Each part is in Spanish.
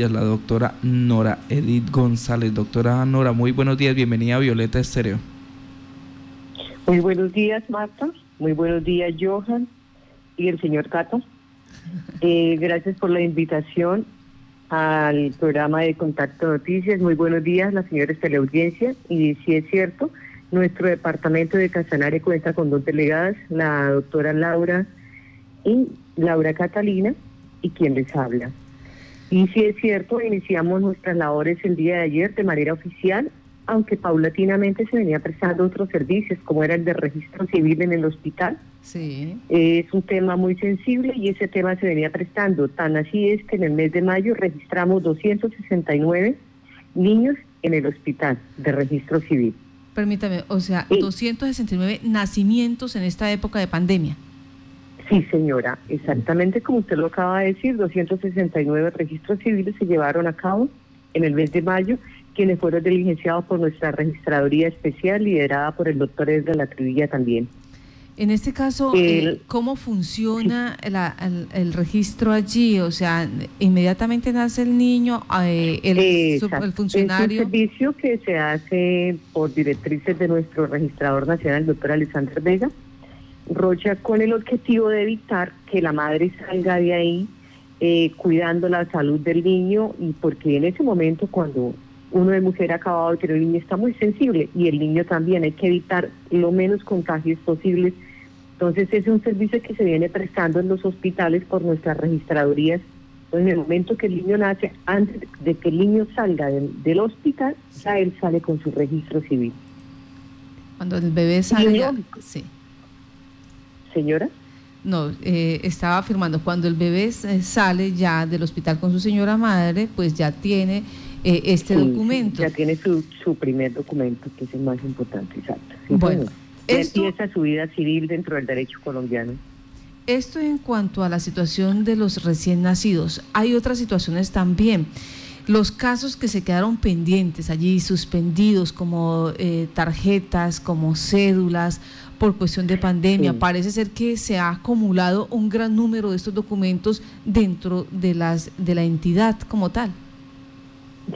la doctora Nora Edith González. Doctora Nora, muy buenos días, bienvenida Violeta Estéreo. Muy buenos días, Marta. Muy buenos días, Johan y el señor Cato. Eh, gracias por la invitación al programa de Contacto Noticias. Muy buenos días, las señores teleaudiencia. Y si es cierto, nuestro departamento de Casanare cuenta con dos delegadas, la doctora Laura y Laura Catalina, y quien les habla. Y si es cierto, iniciamos nuestras labores el día de ayer de manera oficial, aunque paulatinamente se venía prestando otros servicios, como era el de registro civil en el hospital. Sí. es un tema muy sensible y ese tema se venía prestando. Tan así es que en el mes de mayo registramos 269 niños en el hospital de registro civil. Permítame, o sea, 269 nacimientos en esta época de pandemia. Sí, señora, exactamente como usted lo acaba de decir, 269 registros civiles se llevaron a cabo en el mes de mayo, quienes fueron diligenciados por nuestra registraduría especial liderada por el doctor Edgar La Trivilla también. En este caso, eh, ¿cómo funciona el, registro allí? O sea, inmediatamente nace el niño, eh, el, el, funcionario. Es un servicio que se hace por directrices de nuestro registrador nacional, el doctor Alexander Vega Rocha con el objetivo de evitar que la madre salga de ahí eh, cuidando la salud del niño y porque en ese momento cuando uno de mujer ha acabado de tener el niño está muy sensible y el niño también hay que evitar lo menos contagios posibles. Entonces es un servicio que se viene prestando en los hospitales por nuestras registradurías. en el momento que el niño nace, antes de que el niño salga del, hospital, ya él sale con su registro civil. Cuando el bebé sale, sí señora? No, eh, estaba afirmando, cuando el bebé eh, sale ya del hospital con su señora madre, pues ya tiene eh, este documento. Ya tiene su, su primer documento, que es el más importante, exacto. bueno, esto, empieza su vida civil dentro del derecho colombiano. Esto en cuanto a la situación de los recién nacidos. Hay otras situaciones también. Los casos que se quedaron pendientes allí, suspendidos, como tarjetas, como cédulas por cuestión de pandemia. Parece ser que se ha acumulado un gran número de estos documentos dentro de las de la entidad como tal.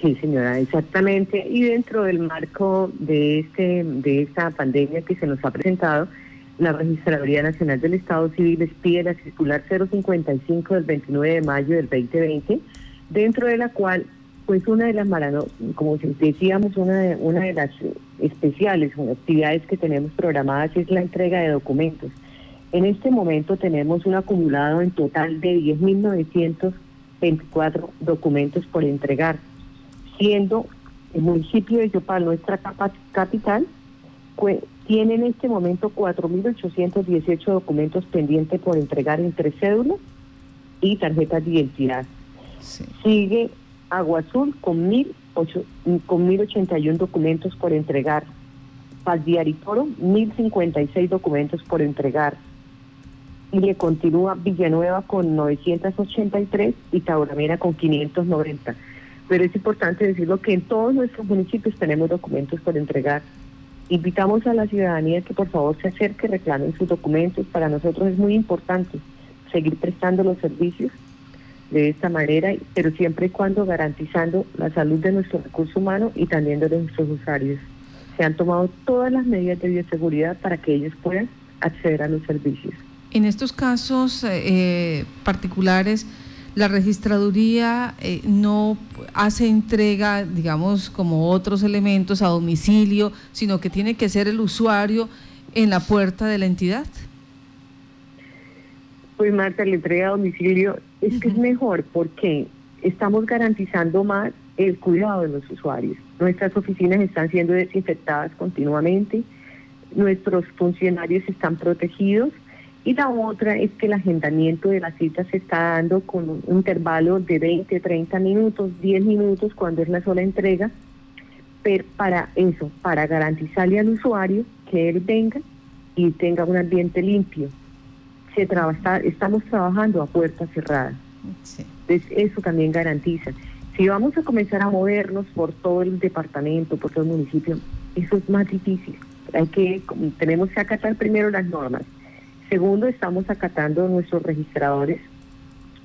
Sí, señora, exactamente. Y dentro del marco de este de esta pandemia que se nos ha presentado, la Registraduría Nacional del Estado Civil les pide la circular 055 del 29 de mayo del 2020, dentro de la cual pues una de las malas, como decíamos, una de, una de las especiales actividades que tenemos programadas es la entrega de documentos. En este momento tenemos un acumulado en total de 10.924 documentos por entregar, siendo el municipio de Yopal, nuestra capital, tiene en este momento 4.818 documentos pendientes por entregar entre cédulas y tarjetas de identidad. Sigue Agua Azul con, mil ocho, con 1.081 documentos por entregar. Paz Diario Toro, 1.056 documentos por entregar. Y le continúa Villanueva con 983 y Tauramera con 590. Pero es importante decirlo que en todos nuestros municipios tenemos documentos por entregar. Invitamos a la ciudadanía que por favor se acerque, reclamen sus documentos. Para nosotros es muy importante seguir prestando los servicios de esta manera, pero siempre y cuando garantizando la salud de nuestro recurso humano y también de nuestros usuarios. Se han tomado todas las medidas de bioseguridad para que ellos puedan acceder a los servicios. En estos casos eh, particulares, la registraduría eh, no hace entrega, digamos, como otros elementos a domicilio, sino que tiene que ser el usuario en la puerta de la entidad. Pues Marta, la entrega a domicilio es que es mejor porque estamos garantizando más el cuidado de los usuarios. Nuestras oficinas están siendo desinfectadas continuamente, nuestros funcionarios están protegidos y la otra es que el agendamiento de la cita se está dando con un intervalo de 20, 30 minutos, 10 minutos cuando es la sola entrega, pero para eso, para garantizarle al usuario que él venga y tenga un ambiente limpio, se estamos trabajando a puertas cerradas. Entonces, eso también garantiza. Si vamos a comenzar a movernos por todo el departamento, por todo el municipio, eso es más difícil. Hay que, tenemos que acatar primero las normas. Segundo, estamos acatando nuestros registradores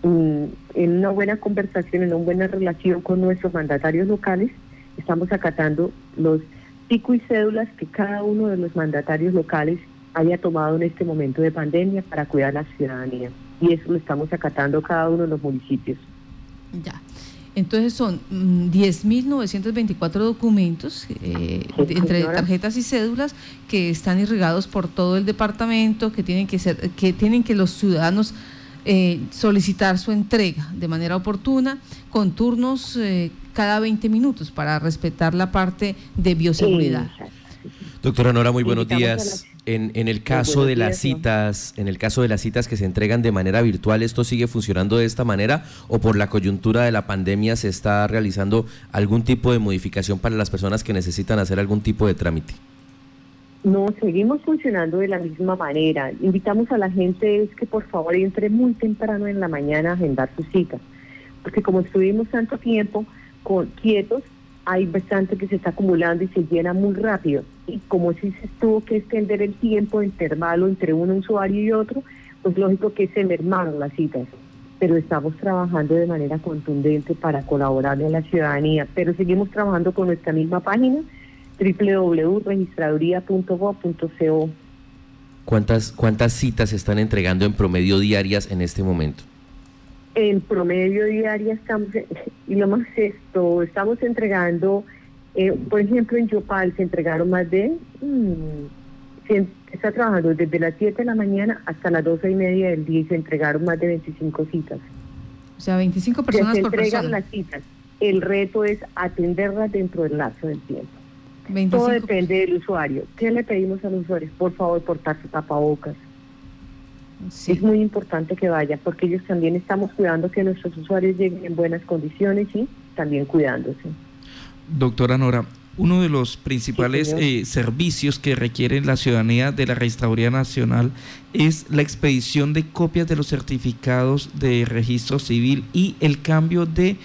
mm, en una buena conversación, en una buena relación con nuestros mandatarios locales, estamos acatando los pico y cédulas que cada uno de los mandatarios locales haya tomado en este momento de pandemia para cuidar a la ciudadanía. Y eso lo estamos acatando cada uno de los municipios. Ya. Entonces son 10.924 mm, documentos eh, entre tarjetas y cédulas que están irrigados por todo el departamento, que tienen que ser, que tienen que los ciudadanos eh, solicitar su entrega de manera oportuna, con turnos eh, cada 20 minutos para respetar la parte de bioseguridad. Doctora Nora, muy buenos días. En, en, el caso de las citas, en el caso de las citas que se entregan de manera virtual, ¿esto sigue funcionando de esta manera o por la coyuntura de la pandemia se está realizando algún tipo de modificación para las personas que necesitan hacer algún tipo de trámite? No, seguimos funcionando de la misma manera. Invitamos a la gente es que por favor entre muy temprano en la mañana a agendar su cita, porque como estuvimos tanto tiempo con, quietos, hay bastante que se está acumulando y se llena muy rápido. Y como si se tuvo que extender el tiempo intervalo entre un usuario y otro, pues lógico que se mermaron las citas. Pero estamos trabajando de manera contundente para colaborarle a la ciudadanía. Pero seguimos trabajando con nuestra misma página, www.registraduría.gov.co. ¿Cuántas, ¿Cuántas citas se están entregando en promedio diarias en este momento? En promedio diaria estamos, y lo más esto, estamos entregando, eh, por ejemplo, en Yopal se entregaron más de, mmm, está trabajando desde las 7 de la mañana hasta las 12 y media del día y se entregaron más de 25 citas. O sea, 25 personas se por entregan las citas. El reto es atenderlas dentro del lapso del tiempo. Todo depende del usuario. ¿Qué le pedimos a los usuarios? Por favor, portarse tapabocas es muy importante que vaya porque ellos también estamos cuidando que nuestros usuarios lleguen en buenas condiciones y también cuidándose. Doctora Nora, uno de los principales eh, servicios que requiere la ciudadanía de la Registraduría Nacional es la expedición de copias de los certificados de registro civil y el cambio de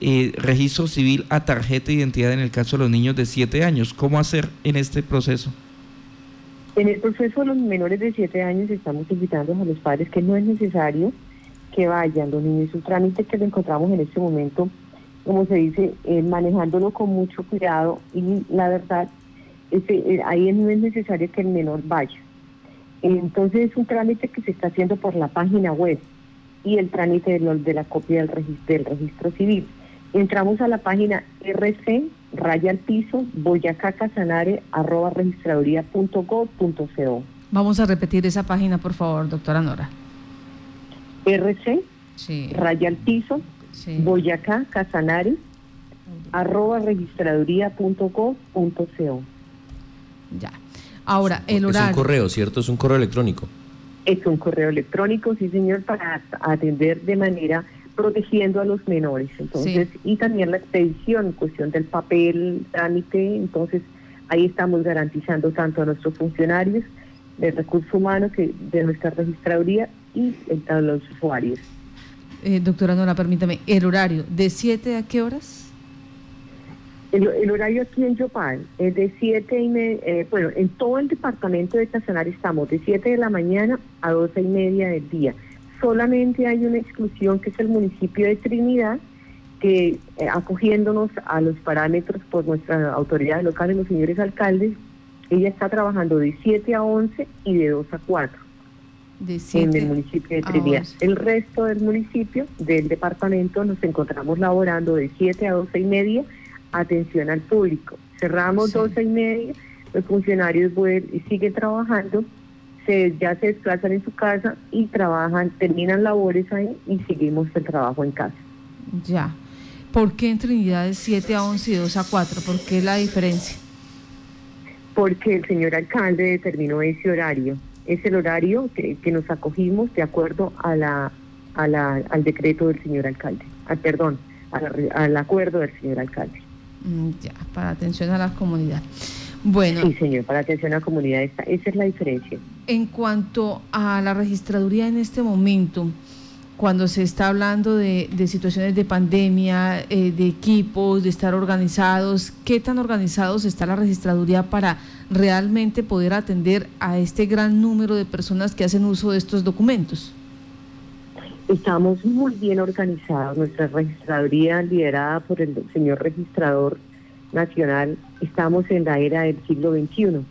eh, registro civil a tarjeta de identidad en el caso de los niños de 7 años. ¿Cómo hacer en este proceso? En el proceso de los menores de 7 años estamos invitando a los padres que no es necesario que vayan los niños. Un trámite que lo encontramos en este momento, como se dice, eh, manejándolo con mucho cuidado y la verdad, eh, ahí no es necesario que el menor vaya. Entonces es un trámite que se está haciendo por la página web y el trámite de, de la copia del registro, del registro civil. Entramos a la página RC raya al piso, Boyacá Casanare, arroba registraduría.gov.co. Vamos a repetir esa página, por favor, doctora Nora. RC, sí. raya al piso, sí. Boyacá Casanare, arroba registraduría.gov.co. Ya. Ahora, el horario. Es un correo, ¿cierto? Es un correo electrónico. Es un correo electrónico, sí, señor, para atender de manera protegiendo a los menores. Entonces, y también la expedición, cuestión del papel, trámite, entonces ahí estamos garantizando tanto a nuestros funcionarios de recursos humanos que de nuestra registraduría y a los usuarios. Eh, doctora Nora, permítame, el horario, ¿de 7 a qué horas? El, horario aquí en Yopal es de 7 y media, eh, bueno, en todo el departamento de Casanare estamos de 7 de la mañana a 12 y media del día solamente hay una exclusión que es el municipio de Trinidad, que eh, acogiéndonos a los parámetros por nuestras autoridades locales, los señores alcaldes, ella está trabajando de 7 a 11 y de 2 a 4 en el municipio de Trinidad. El resto del municipio, del departamento, nos encontramos laborando de 7 a 12 y media, atención al público. Cerramos 12 y media, los funcionarios y siguen trabajando ya se desplazan en su casa y trabajan, terminan labores ahí y seguimos el trabajo en casa. Ya. ¿Por qué en Trinidad es 7 a 11 y 2 a 4? ¿Por qué la diferencia? Porque el señor alcalde determinó ese horario. Es el horario que, nos acogimos de acuerdo a la, a la, al decreto del señor alcalde. Al, ah, perdón, al acuerdo del señor alcalde. Mm, ya, para atención a la comunidad. Bueno. Sí, señor, para atención a la comunidad, esa, esa es la diferencia. En cuanto a la registraduría en este momento, cuando se está hablando de, situaciones de pandemia, eh, de equipos, de estar organizados, ¿qué tan organizados está la registraduría para realmente poder atender a este gran número de personas que hacen uso de estos documentos? Estamos muy bien organizados. Nuestra registraduría, liderada por el señor registrador nacional, estamos en la era del siglo XXI.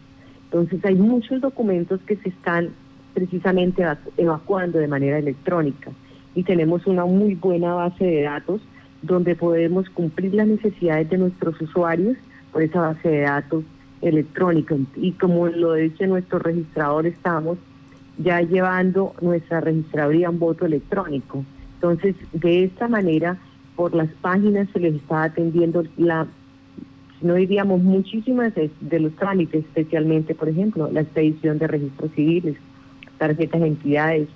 Entonces hay muchos documentos que se están precisamente evacuando de manera electrónica y tenemos una muy buena base de datos donde podemos cumplir las necesidades de nuestros usuarios por esa base de datos electrónica. Y como lo dice nuestro registrador, estamos ya llevando nuestra registraduría un voto electrónico. Entonces, de esta manera, por las páginas se les está atendiendo la, no diríamos muchísimas de los trámites, especialmente, por ejemplo, la expedición de registros civiles, tarjetas de entidades,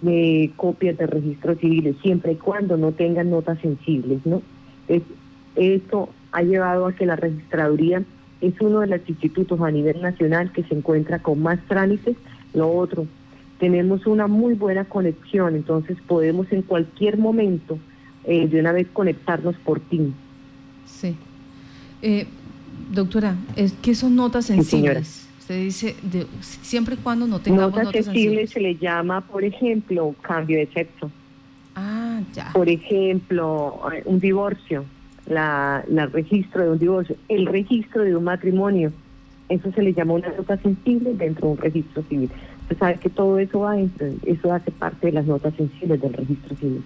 de copias de registros civiles, siempre y cuando no tengan notas sensibles, ¿no? esto ha llevado a que la registraduría es uno de los institutos a nivel nacional que se encuentra con más trámites lo otro, tenemos una muy buena conexión, entonces podemos en cualquier momento eh, de una vez conectarnos por ti. Sí. Eh, doctora, ¿qué son notas sensibles? Usted dice, de, siempre y cuando no tengamos notas, notas sensibles. se le llama, por ejemplo, cambio de sexo. Ah, ya. Por ejemplo, eh, un divorcio, la, la registro de un divorcio, el registro de un matrimonio eso se le llama una nota sensible dentro de un registro civil. Usted sabe que todo eso va dentro, eso hace parte de las notas sensibles del registro civil.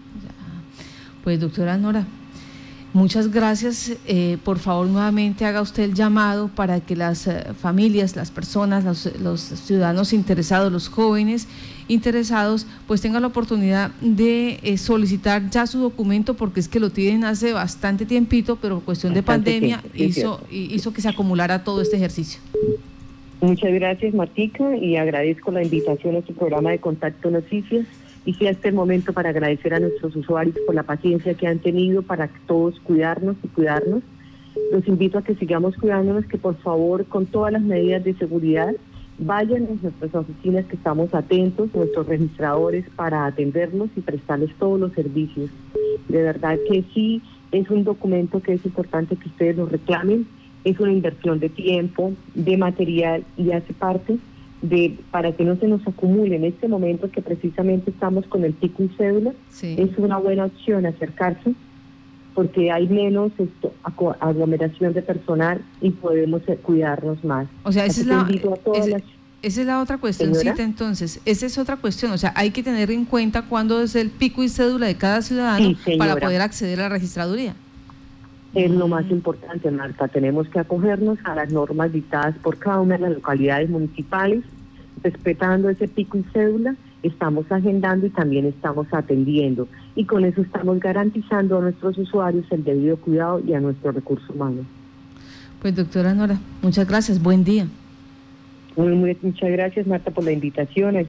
Pues doctora Nora, Muchas gracias. Eh, por favor, nuevamente haga usted el llamado para que las eh, familias, las personas, los, ciudadanos interesados, los jóvenes interesados, pues tengan la oportunidad de eh, solicitar ya su documento, porque es que lo tienen hace bastante tiempito, pero cuestión de pandemia hizo, hizo que se acumulara todo este ejercicio. Muchas gracias, Martica, y agradezco la invitación a su programa de Contacto Noticias y sí este momento para agradecer a nuestros usuarios por la paciencia que han tenido para todos cuidarnos y cuidarnos. Los invito a que sigamos cuidándonos, que por favor con todas las medidas de seguridad vayan a nuestras oficinas que estamos atentos, nuestros registradores para atenderlos y prestarles todos los servicios. De verdad que sí es un documento que es importante que ustedes lo reclamen, es una inversión de tiempo, de material y hace parte de para que no se nos acumule en este momento que precisamente estamos con el pico y cédula, es una buena opción acercarse porque hay menos esto, aglomeración de personal y podemos eh, cuidarnos más. O sea, esa es, la, esa es la otra cuestión, entonces, esa es otra cuestión, o sea, hay que tener en cuenta cuándo es el pico y cédula de cada ciudadano para poder acceder a la registraduría. Es lo más importante, Marta. Tenemos que acogernos a las normas dictadas por cada una de las localidades municipales, respetando ese pico y cédula, estamos agendando y también estamos atendiendo. Y con eso estamos garantizando a nuestros usuarios el debido cuidado y a nuestro recurso humano. Pues doctora Nora, muchas gracias, buen día. muchas gracias Marta por la invitación.